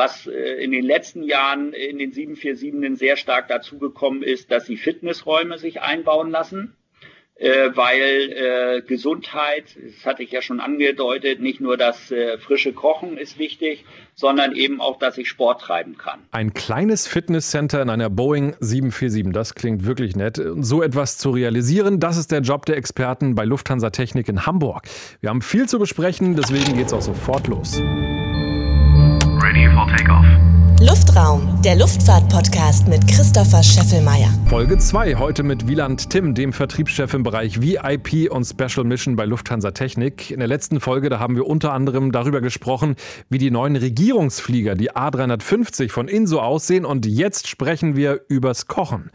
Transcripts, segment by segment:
Was äh, in den letzten Jahren in den 747 sehr stark dazugekommen ist, dass sie Fitnessräume sich einbauen lassen äh, weil äh, Gesundheit, das hatte ich ja schon angedeutet, nicht nur das frische Kochen ist wichtig, sondern eben auch, dass ich Sport treiben kann. Ein kleines Fitnesscenter in einer Boeing 747, das klingt wirklich nett. So etwas zu realisieren, das ist der Job der Experten bei Lufthansa Technik in Hamburg. Wir haben viel zu besprechen, deswegen geht's auch sofort los. Ready for takeoff. Luftraum, der Luftfahrt-Podcast mit Christopher Scheffelmeier. Folge 2, heute mit Wieland Tim, dem Vertriebschef im Bereich VIP und Special Mission bei Lufthansa Technik. In der letzten Folge, da haben wir unter anderem darüber gesprochen, wie die neuen Regierungsflieger, die A350 von Inso aussehen und jetzt sprechen wir übers Kochen.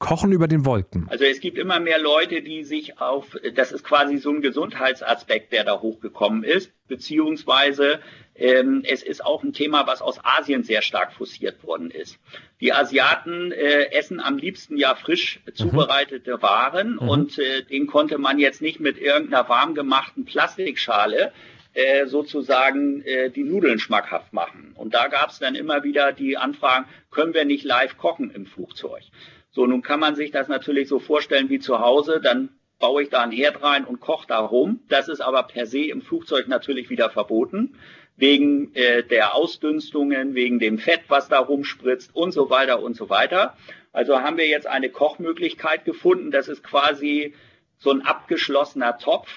Kochen über den Wolken. Also es gibt immer mehr Leute, die sich auf, das ist quasi so ein Gesundheitsaspekt, der da hochgekommen ist, beziehungsweise ähm, es ist auch ein Thema, was aus Asien sehr stark forciert worden ist. Die Asiaten äh, essen am liebsten ja frisch mhm. zubereitete Waren mhm. und äh, den konnte man jetzt nicht mit irgendeiner warm gemachten Plastikschale äh, sozusagen äh, die Nudeln schmackhaft machen. Und da gab es dann immer wieder die Anfragen, können wir nicht live kochen im Flugzeug? So, nun kann man sich das natürlich so vorstellen wie zu Hause, dann baue ich da einen Herd rein und koche da rum. Das ist aber per se im Flugzeug natürlich wieder verboten, wegen äh, der Ausdünstungen, wegen dem Fett, was da rumspritzt und so weiter und so weiter. Also haben wir jetzt eine Kochmöglichkeit gefunden. Das ist quasi so ein abgeschlossener Topf.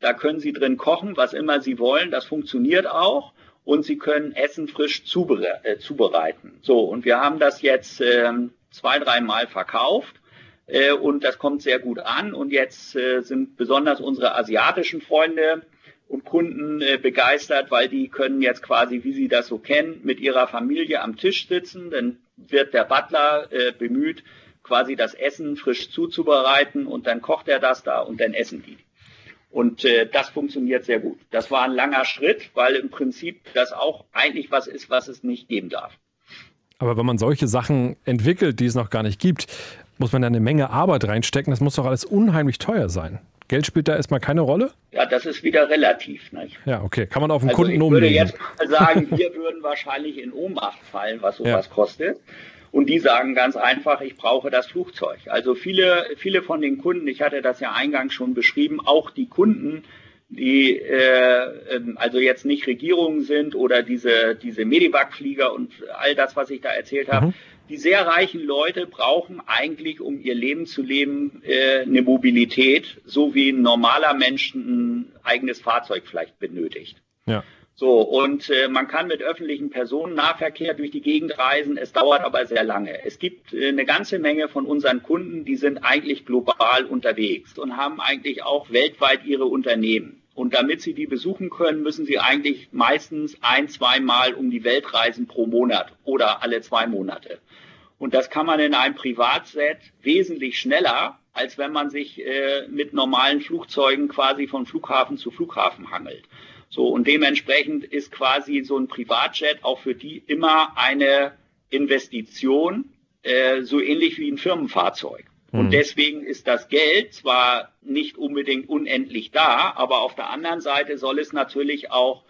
Da können Sie drin kochen, was immer Sie wollen. Das funktioniert auch. Und Sie können Essen frisch zubere äh, zubereiten. So, und wir haben das jetzt ähm, zwei, dreimal verkauft äh, und das kommt sehr gut an. Und jetzt äh, sind besonders unsere asiatischen Freunde und Kunden äh, begeistert, weil die können jetzt quasi, wie sie das so kennen, mit ihrer Familie am Tisch sitzen. Dann wird der Butler äh, bemüht, quasi das Essen frisch zuzubereiten und dann kocht er das da und dann essen die. Und äh, das funktioniert sehr gut. Das war ein langer Schritt, weil im Prinzip das auch eigentlich was ist, was es nicht geben darf. Aber wenn man solche Sachen entwickelt, die es noch gar nicht gibt, muss man da eine Menge Arbeit reinstecken. Das muss doch alles unheimlich teuer sein. Geld spielt da erstmal keine Rolle? Ja, das ist wieder relativ. Nicht? Ja, okay. Kann man auf den also Kunden umlegen. Ich würde jetzt mal sagen, wir würden wahrscheinlich in Ohnmacht fallen, was sowas ja. kostet. Und die sagen ganz einfach, ich brauche das Flugzeug. Also viele, viele von den Kunden, ich hatte das ja eingangs schon beschrieben, auch die Kunden, die äh, ähm, also jetzt nicht Regierungen sind oder diese, diese Medivac-Flieger und all das, was ich da erzählt habe. Mhm. Die sehr reichen Leute brauchen eigentlich, um ihr Leben zu leben, äh, eine Mobilität, so wie ein normaler Mensch ein eigenes Fahrzeug vielleicht benötigt. Ja. So, und äh, man kann mit öffentlichen Personennahverkehr durch die Gegend reisen. Es dauert aber sehr lange. Es gibt äh, eine ganze Menge von unseren Kunden, die sind eigentlich global unterwegs und haben eigentlich auch weltweit ihre Unternehmen. Und damit sie die besuchen können, müssen sie eigentlich meistens ein, zweimal um die Welt reisen pro Monat oder alle zwei Monate. Und das kann man in einem Privatset wesentlich schneller, als wenn man sich äh, mit normalen Flugzeugen quasi von Flughafen zu Flughafen hangelt. So, und dementsprechend ist quasi so ein Privatjet auch für die immer eine Investition, äh, so ähnlich wie ein Firmenfahrzeug. Mhm. Und deswegen ist das Geld zwar nicht unbedingt unendlich da, aber auf der anderen Seite soll es natürlich auch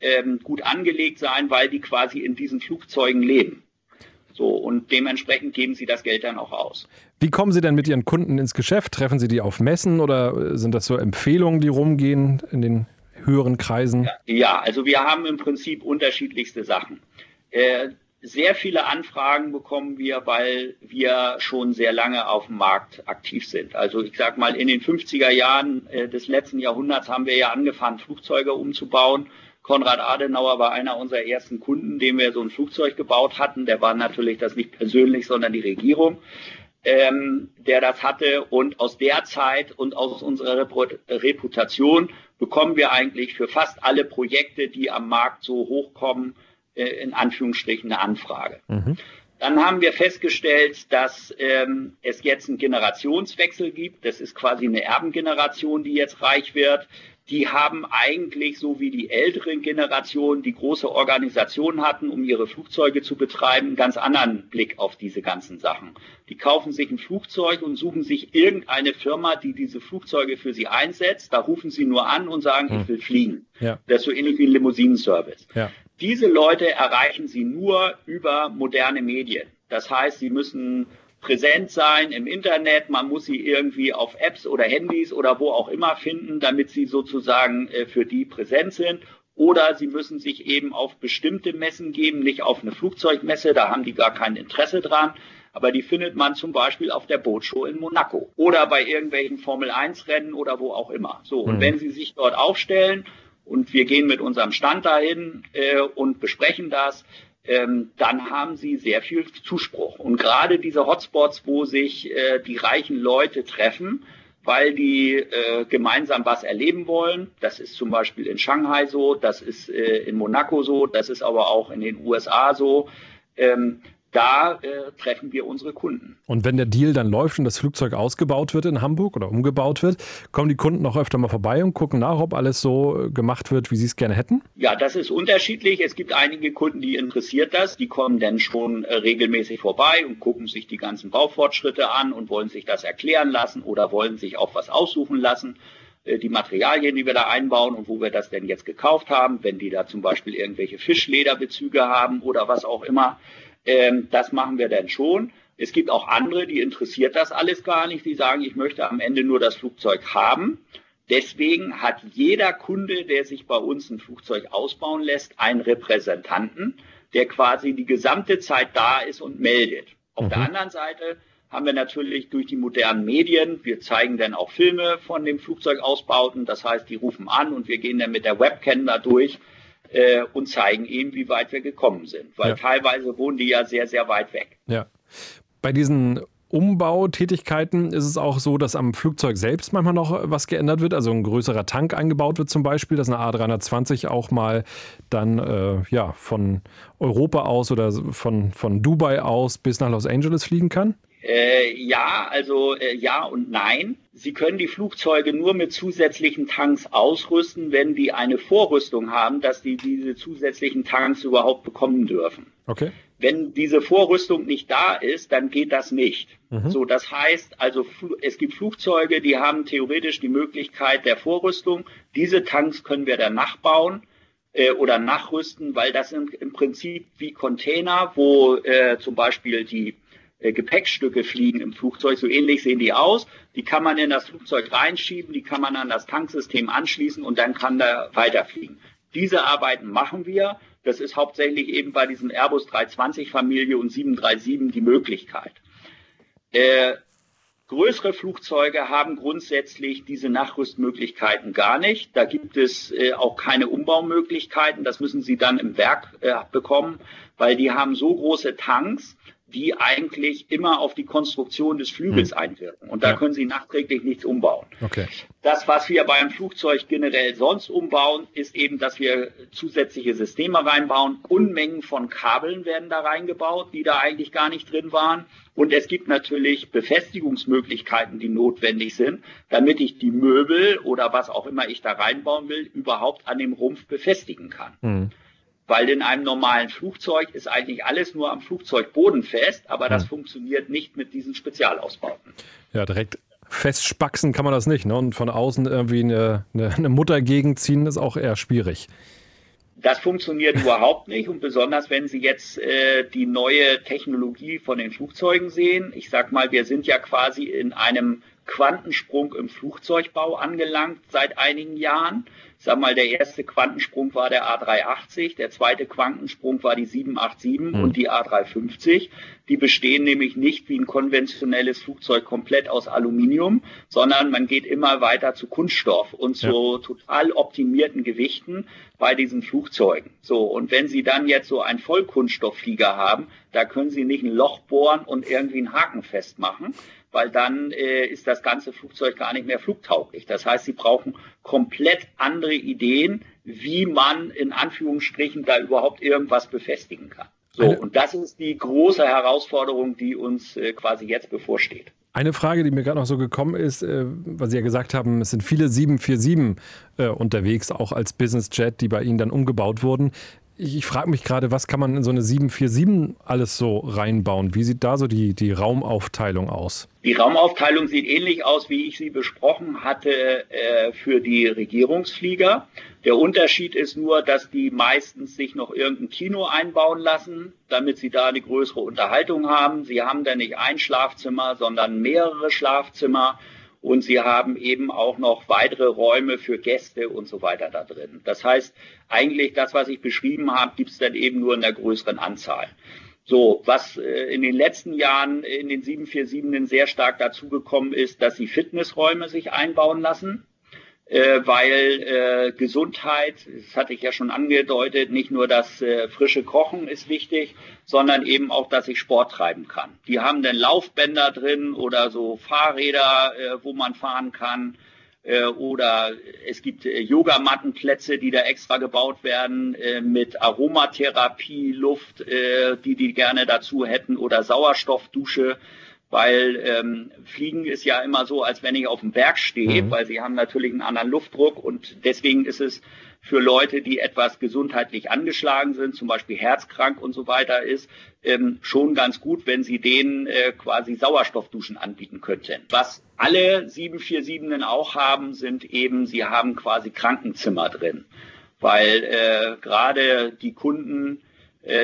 ähm, gut angelegt sein, weil die quasi in diesen Flugzeugen leben. So, und dementsprechend geben sie das Geld dann auch aus. Wie kommen Sie denn mit Ihren Kunden ins Geschäft? Treffen Sie die auf Messen oder sind das so Empfehlungen, die rumgehen in den höheren Kreisen? Ja, also wir haben im Prinzip unterschiedlichste Sachen. Äh, sehr viele Anfragen bekommen wir, weil wir schon sehr lange auf dem Markt aktiv sind. Also ich sag mal, in den 50er Jahren äh, des letzten Jahrhunderts haben wir ja angefangen, Flugzeuge umzubauen. Konrad Adenauer war einer unserer ersten Kunden, dem wir so ein Flugzeug gebaut hatten. Der war natürlich das nicht persönlich, sondern die Regierung ähm, der das hatte. Und aus der Zeit und aus unserer Reputation bekommen wir eigentlich für fast alle Projekte, die am Markt so hochkommen, äh, in Anführungsstrichen eine Anfrage. Mhm. Dann haben wir festgestellt, dass ähm, es jetzt einen Generationswechsel gibt. Das ist quasi eine Erbengeneration, die jetzt reich wird die haben eigentlich so wie die älteren Generationen, die große Organisationen hatten, um ihre Flugzeuge zu betreiben, einen ganz anderen Blick auf diese ganzen Sachen. Die kaufen sich ein Flugzeug und suchen sich irgendeine Firma, die diese Flugzeuge für sie einsetzt. Da rufen sie nur an und sagen, hm. ich will fliegen. Ja. Das ist so ähnlich wie ein Limousinenservice. Ja. Diese Leute erreichen Sie nur über moderne Medien. Das heißt, Sie müssen präsent sein im Internet, man muss sie irgendwie auf Apps oder Handys oder wo auch immer finden, damit sie sozusagen äh, für die präsent sind. Oder sie müssen sich eben auf bestimmte Messen geben, nicht auf eine Flugzeugmesse, da haben die gar kein Interesse dran. Aber die findet man zum Beispiel auf der Bootshow in Monaco oder bei irgendwelchen Formel-1-Rennen oder wo auch immer. So, und mhm. wenn sie sich dort aufstellen und wir gehen mit unserem Stand dahin äh, und besprechen das, ähm, dann haben sie sehr viel Zuspruch. Und gerade diese Hotspots, wo sich äh, die reichen Leute treffen, weil die äh, gemeinsam was erleben wollen. Das ist zum Beispiel in Shanghai so, das ist äh, in Monaco so, das ist aber auch in den USA so. Ähm, da äh, treffen wir unsere Kunden. Und wenn der Deal dann läuft und das Flugzeug ausgebaut wird in Hamburg oder umgebaut wird, kommen die Kunden auch öfter mal vorbei und gucken nach, ob alles so äh, gemacht wird, wie sie es gerne hätten? Ja, das ist unterschiedlich. Es gibt einige Kunden, die interessiert das. Die kommen dann schon äh, regelmäßig vorbei und gucken sich die ganzen Baufortschritte an und wollen sich das erklären lassen oder wollen sich auch was aussuchen lassen äh, die Materialien, die wir da einbauen und wo wir das denn jetzt gekauft haben, wenn die da zum Beispiel irgendwelche Fischlederbezüge haben oder was auch immer. Ähm, das machen wir dann schon. Es gibt auch andere, die interessiert das alles gar nicht. Die sagen, ich möchte am Ende nur das Flugzeug haben. Deswegen hat jeder Kunde, der sich bei uns ein Flugzeug ausbauen lässt, einen Repräsentanten, der quasi die gesamte Zeit da ist und meldet. Auf mhm. der anderen Seite haben wir natürlich durch die modernen Medien, wir zeigen dann auch Filme von dem Flugzeugausbauten, das heißt, die rufen an und wir gehen dann mit der Webcam da durch äh, und zeigen ihnen, wie weit wir gekommen sind. Weil ja. teilweise wohnen die ja sehr, sehr weit weg. Ja. Bei diesen Umbautätigkeiten ist es auch so, dass am Flugzeug selbst manchmal noch was geändert wird, also ein größerer Tank eingebaut wird zum Beispiel, dass eine A320 auch mal dann äh, ja, von Europa aus oder von, von Dubai aus bis nach Los Angeles fliegen kann? Äh, ja, also äh, ja und nein. Sie können die Flugzeuge nur mit zusätzlichen Tanks ausrüsten, wenn die eine Vorrüstung haben, dass die diese zusätzlichen Tanks überhaupt bekommen dürfen. Okay. Wenn diese Vorrüstung nicht da ist, dann geht das nicht. Mhm. So, das heißt, also es gibt Flugzeuge, die haben theoretisch die Möglichkeit der Vorrüstung. Diese Tanks können wir dann nachbauen äh, oder nachrüsten, weil das sind im Prinzip wie Container, wo äh, zum Beispiel die äh, Gepäckstücke fliegen im Flugzeug. So ähnlich sehen die aus. Die kann man in das Flugzeug reinschieben, die kann man an das Tanksystem anschließen und dann kann da weiterfliegen. Diese Arbeiten machen wir. Das ist hauptsächlich eben bei diesem Airbus 320 Familie und 737 die Möglichkeit. Äh, größere Flugzeuge haben grundsätzlich diese Nachrüstmöglichkeiten gar nicht. Da gibt es äh, auch keine Umbaumöglichkeiten. Das müssen sie dann im Werk äh, bekommen, weil die haben so große Tanks, die eigentlich immer auf die Konstruktion des Flügels hm. einwirken. Und da ja. können Sie nachträglich nichts umbauen. Okay. Das, was wir beim Flugzeug generell sonst umbauen, ist eben, dass wir zusätzliche Systeme reinbauen. Unmengen von Kabeln werden da reingebaut, die da eigentlich gar nicht drin waren. Und es gibt natürlich Befestigungsmöglichkeiten, die notwendig sind, damit ich die Möbel oder was auch immer ich da reinbauen will, überhaupt an dem Rumpf befestigen kann. Mhm weil in einem normalen Flugzeug ist eigentlich alles nur am Flugzeug bodenfest, aber das hm. funktioniert nicht mit diesen Spezialausbauten. Ja, direkt festspaxen kann man das nicht. Ne? Und von außen irgendwie eine, eine, eine Mutter gegenziehen ist auch eher schwierig. Das funktioniert überhaupt nicht und besonders wenn Sie jetzt äh, die neue Technologie von den Flugzeugen sehen. Ich sag mal, wir sind ja quasi in einem Quantensprung im Flugzeugbau angelangt seit einigen Jahren. Ich sag mal, der erste Quantensprung war der A380, der zweite Quantensprung war die 787 mhm. und die A350. Die bestehen nämlich nicht wie ein konventionelles Flugzeug komplett aus Aluminium, sondern man geht immer weiter zu Kunststoff und zu ja. total optimierten Gewichten bei diesen Flugzeugen. So, und wenn Sie dann jetzt so einen Vollkunststoffflieger haben, da können Sie nicht ein Loch bohren und irgendwie einen Haken festmachen, weil dann äh, ist das ganze Flugzeug gar nicht mehr flugtauglich. Das heißt, sie brauchen komplett andere Ideen, wie man in Anführungsstrichen da überhaupt irgendwas befestigen kann. So, und das ist die große Herausforderung, die uns äh, quasi jetzt bevorsteht. Eine Frage, die mir gerade noch so gekommen ist, äh, weil Sie ja gesagt haben, es sind viele 747 äh, unterwegs, auch als Business Jet, die bei Ihnen dann umgebaut wurden. Ich, ich frage mich gerade, was kann man in so eine 747 alles so reinbauen? Wie sieht da so die, die Raumaufteilung aus? Die Raumaufteilung sieht ähnlich aus, wie ich sie besprochen hatte äh, für die Regierungsflieger. Der Unterschied ist nur, dass die meistens sich noch irgendein Kino einbauen lassen, damit sie da eine größere Unterhaltung haben. Sie haben dann nicht ein Schlafzimmer, sondern mehrere Schlafzimmer und sie haben eben auch noch weitere Räume für Gäste und so weiter da drin. Das heißt, eigentlich das, was ich beschrieben habe, gibt es dann eben nur in der größeren Anzahl. So, was äh, in den letzten Jahren in den 747 sehr stark dazugekommen ist, dass sie Fitnessräume sich einbauen lassen äh, weil äh, Gesundheit, das hatte ich ja schon angedeutet, nicht nur das äh, frische Kochen ist wichtig, sondern eben auch, dass ich Sport treiben kann. Die haben dann Laufbänder drin oder so Fahrräder, äh, wo man fahren kann. Äh, oder es gibt äh, Yogamattenplätze, die da extra gebaut werden äh, mit Aromatherapie, Luft, die die gerne dazu hätten oder Sauerstoffdusche weil ähm, Fliegen ist ja immer so, als wenn ich auf dem Berg stehe, mhm. weil sie haben natürlich einen anderen Luftdruck und deswegen ist es für Leute, die etwas gesundheitlich angeschlagen sind, zum Beispiel herzkrank und so weiter ist, ähm, schon ganz gut, wenn sie denen äh, quasi Sauerstoffduschen anbieten könnten. Was alle 747 auch haben, sind eben, sie haben quasi Krankenzimmer drin, weil äh, gerade die Kunden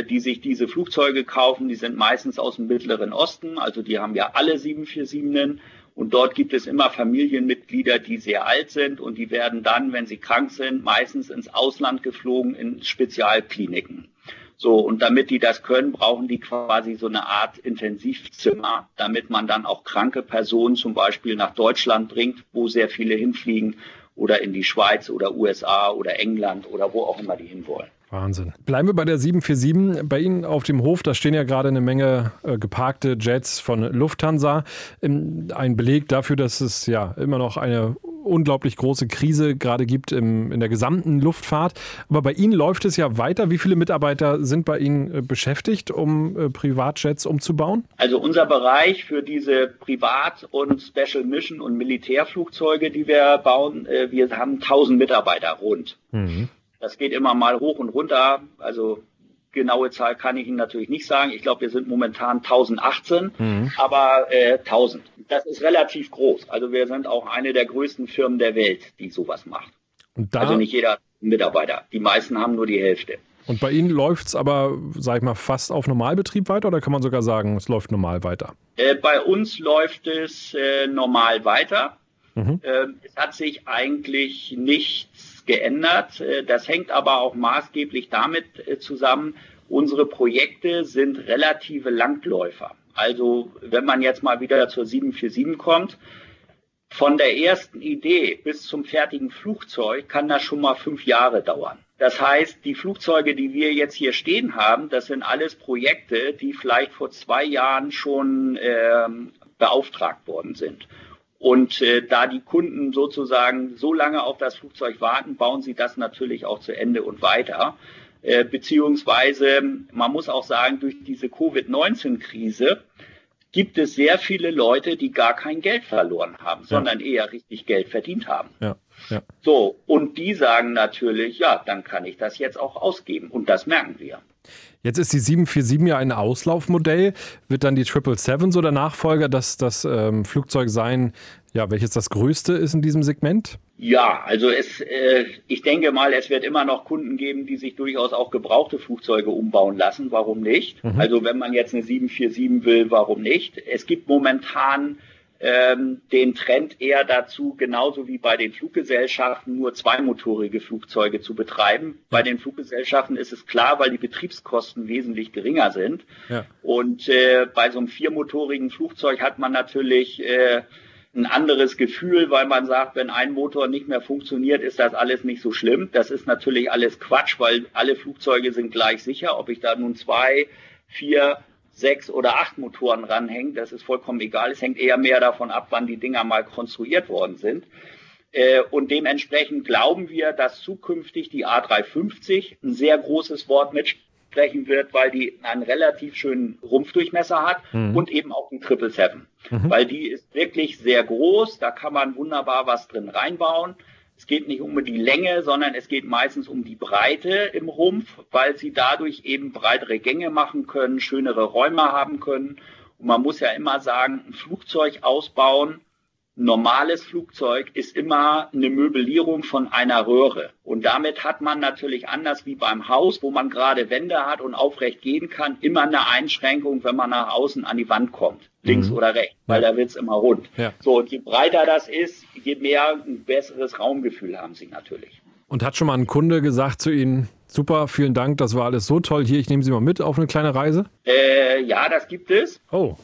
die sich diese Flugzeuge kaufen, die sind meistens aus dem Mittleren Osten, also die haben ja alle 747 und dort gibt es immer Familienmitglieder, die sehr alt sind und die werden dann, wenn sie krank sind, meistens ins Ausland geflogen in Spezialkliniken. So, und damit die das können, brauchen die quasi so eine Art Intensivzimmer, damit man dann auch kranke Personen zum Beispiel nach Deutschland bringt, wo sehr viele hinfliegen, oder in die Schweiz oder USA oder England oder wo auch immer die hinwollen. Wahnsinn. Bleiben wir bei der 747. Bei Ihnen auf dem Hof, da stehen ja gerade eine Menge äh, geparkte Jets von Lufthansa. Ähm, ein Beleg dafür, dass es ja immer noch eine unglaublich große Krise gerade gibt im, in der gesamten Luftfahrt. Aber bei Ihnen läuft es ja weiter. Wie viele Mitarbeiter sind bei Ihnen äh, beschäftigt, um äh, Privatjets umzubauen? Also unser Bereich für diese Privat- und Special Mission und Militärflugzeuge, die wir bauen, äh, wir haben 1000 Mitarbeiter rund. Mhm. Das geht immer mal hoch und runter. Also genaue Zahl kann ich Ihnen natürlich nicht sagen. Ich glaube, wir sind momentan 1018, mhm. aber äh, 1000. Das ist relativ groß. Also wir sind auch eine der größten Firmen der Welt, die sowas macht. also nicht jeder Mitarbeiter. Die meisten haben nur die Hälfte. Und bei Ihnen läuft es aber, sag ich mal, fast auf Normalbetrieb weiter oder kann man sogar sagen, es läuft normal weiter? Äh, bei uns läuft es äh, normal weiter. Mhm. Äh, es hat sich eigentlich nichts geändert. Äh, das hängt aber auch maßgeblich damit äh, zusammen, unsere Projekte sind relative Langläufer. Also wenn man jetzt mal wieder zur 747 kommt, von der ersten Idee bis zum fertigen Flugzeug kann das schon mal fünf Jahre dauern. Das heißt, die Flugzeuge, die wir jetzt hier stehen haben, das sind alles Projekte, die vielleicht vor zwei Jahren schon ähm, beauftragt worden sind. Und äh, da die Kunden sozusagen so lange auf das Flugzeug warten, bauen sie das natürlich auch zu Ende und weiter. Äh, beziehungsweise, man muss auch sagen, durch diese Covid-19-Krise gibt es sehr viele Leute, die gar kein Geld verloren haben, ja. sondern eher richtig Geld verdient haben. Ja, ja. So, und die sagen natürlich, ja, dann kann ich das jetzt auch ausgeben. Und das merken wir. Jetzt ist die 747 ja ein Auslaufmodell. Wird dann die 777 so der Nachfolger, dass das ähm, Flugzeug sein, ja, welches das größte ist in diesem Segment? Ja, also es, äh, ich denke mal, es wird immer noch Kunden geben, die sich durchaus auch gebrauchte Flugzeuge umbauen lassen. Warum nicht? Mhm. Also wenn man jetzt eine 747 will, warum nicht? Es gibt momentan ähm, den Trend eher dazu, genauso wie bei den Fluggesellschaften, nur zweimotorige Flugzeuge zu betreiben. Bei den Fluggesellschaften ist es klar, weil die Betriebskosten wesentlich geringer sind. Ja. Und äh, bei so einem viermotorigen Flugzeug hat man natürlich äh, ein anderes Gefühl, weil man sagt, wenn ein Motor nicht mehr funktioniert, ist das alles nicht so schlimm. Das ist natürlich alles Quatsch, weil alle Flugzeuge sind gleich sicher. Ob ich da nun zwei, vier sechs oder acht Motoren ranhängt, das ist vollkommen egal. Es hängt eher mehr davon ab, wann die Dinger mal konstruiert worden sind. Äh, und dementsprechend glauben wir, dass zukünftig die A350 ein sehr großes Wort mitsprechen wird, weil die einen relativ schönen Rumpfdurchmesser hat mhm. und eben auch ein 777. Mhm. Weil die ist wirklich sehr groß, da kann man wunderbar was drin reinbauen. Es geht nicht um die Länge, sondern es geht meistens um die Breite im Rumpf, weil sie dadurch eben breitere Gänge machen können, schönere Räume haben können. Und man muss ja immer sagen, ein Flugzeug ausbauen normales Flugzeug ist immer eine Möblierung von einer Röhre. Und damit hat man natürlich anders wie beim Haus, wo man gerade Wände hat und aufrecht gehen kann, immer eine Einschränkung, wenn man nach außen an die Wand kommt. Links mhm. oder rechts, weil ja. da wird's immer rund. Ja. So, und je breiter das ist, je mehr ein besseres Raumgefühl haben sie natürlich. Und hat schon mal ein Kunde gesagt zu Ihnen, super, vielen Dank, das war alles so toll. Hier, ich nehme Sie mal mit auf eine kleine Reise? Äh, ja, das gibt es. Oh,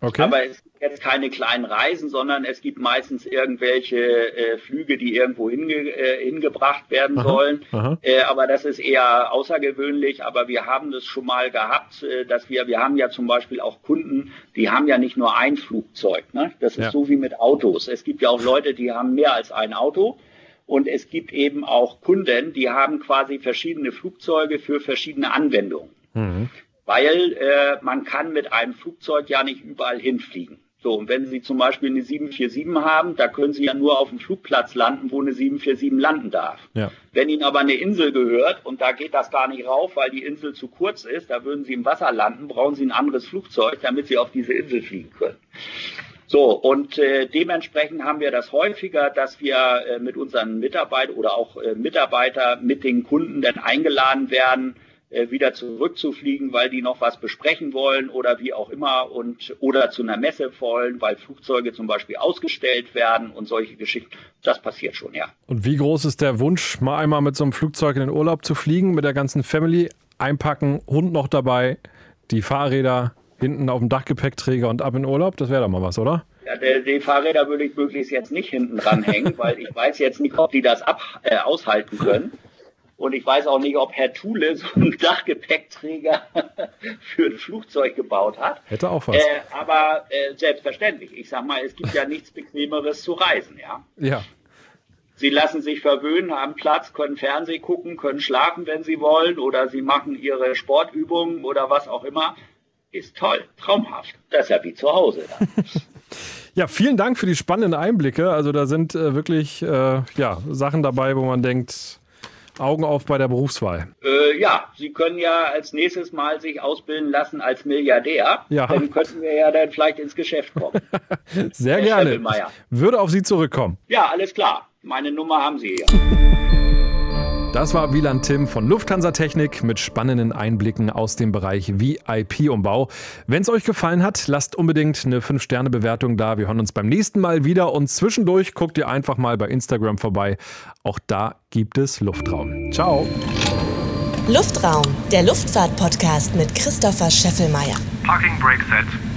okay. Aber es jetzt keine kleinen Reisen, sondern es gibt meistens irgendwelche äh, Flüge, die irgendwo hinge, äh, hingebracht werden aha, sollen. Aha. Äh, aber das ist eher außergewöhnlich. Aber wir haben das schon mal gehabt, äh, dass wir, wir haben ja zum Beispiel auch Kunden, die haben ja nicht nur ein Flugzeug. Ne? Das ist ja. so wie mit Autos. Es gibt ja auch Leute, die haben mehr als ein Auto. Und es gibt eben auch Kunden, die haben quasi verschiedene Flugzeuge für verschiedene Anwendungen. Mhm. Weil äh, man kann mit einem Flugzeug ja nicht überall hinfliegen. So, und wenn Sie zum Beispiel eine 747 haben, da können Sie ja nur auf dem Flugplatz landen, wo eine 747 landen darf. Ja. Wenn Ihnen aber eine Insel gehört und da geht das gar nicht rauf, weil die Insel zu kurz ist, da würden Sie im Wasser landen, brauchen Sie ein anderes Flugzeug, damit Sie auf diese Insel fliegen können. So, und äh, dementsprechend haben wir das häufiger, dass wir äh, mit unseren Mitarbeitern oder auch äh, Mitarbeiter mit den Kunden dann eingeladen werden, äh, wieder zurückzufliegen, weil die noch was besprechen wollen oder wie auch immer und oder zu einer Messe wollen, weil Flugzeuge zum Beispiel ausgestellt werden und solche Geschichten. Das passiert schon, ja. Und wie groß ist der Wunsch, mal einmal mit so einem Flugzeug in den Urlaub zu fliegen, mit der ganzen Family, einpacken, Hund noch dabei, die Fahrräder hinten auf dem Dachgepäckträger und ab in Urlaub? Das wäre doch mal was, oder? Ja, die, die Fahrräder würde ich möglichst jetzt nicht hinten dranhängen, weil ich weiß jetzt nicht, ob die das ab, äh, aushalten können. Und ich weiß auch nicht, ob Herr Thule so einen Dachgepäckträger für ein Flugzeug gebaut hat. Hätte auch was. Äh, aber äh, selbstverständlich. Ich sag mal, es gibt ja nichts Bequemeres zu reisen, ja. Ja. Sie lassen sich verwöhnen, haben Platz, können Fernsehen gucken, können schlafen, wenn sie wollen, oder sie machen ihre Sportübungen oder was auch immer. Ist toll, traumhaft. Das ist ja wie zu Hause. Ja, vielen Dank für die spannenden Einblicke. Also da sind äh, wirklich äh, ja, Sachen dabei, wo man denkt, Augen auf bei der Berufswahl. Äh, ja, Sie können ja als nächstes Mal sich ausbilden lassen als Milliardär. Ja. Dann könnten wir ja dann vielleicht ins Geschäft kommen. Sehr Herr gerne. Würde auf Sie zurückkommen. Ja, alles klar. Meine Nummer haben Sie ja. Das war Wieland Tim von Lufthansa Technik mit spannenden Einblicken aus dem Bereich VIP-Umbau. Wenn es euch gefallen hat, lasst unbedingt eine 5-Sterne-Bewertung da. Wir hören uns beim nächsten Mal wieder und zwischendurch guckt ihr einfach mal bei Instagram vorbei. Auch da gibt es Luftraum. Ciao. Luftraum, der Luftfahrt-Podcast mit Christopher Scheffelmeier. Parking Brake Set.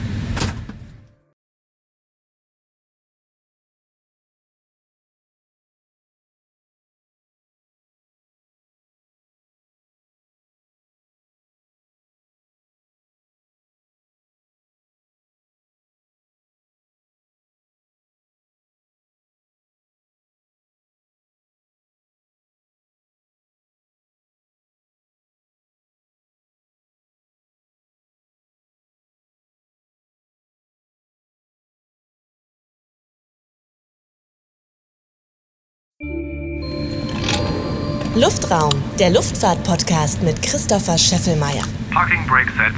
Luftraum, der Luftfahrt-Podcast mit Christopher Scheffelmeier. Parking Brake Set.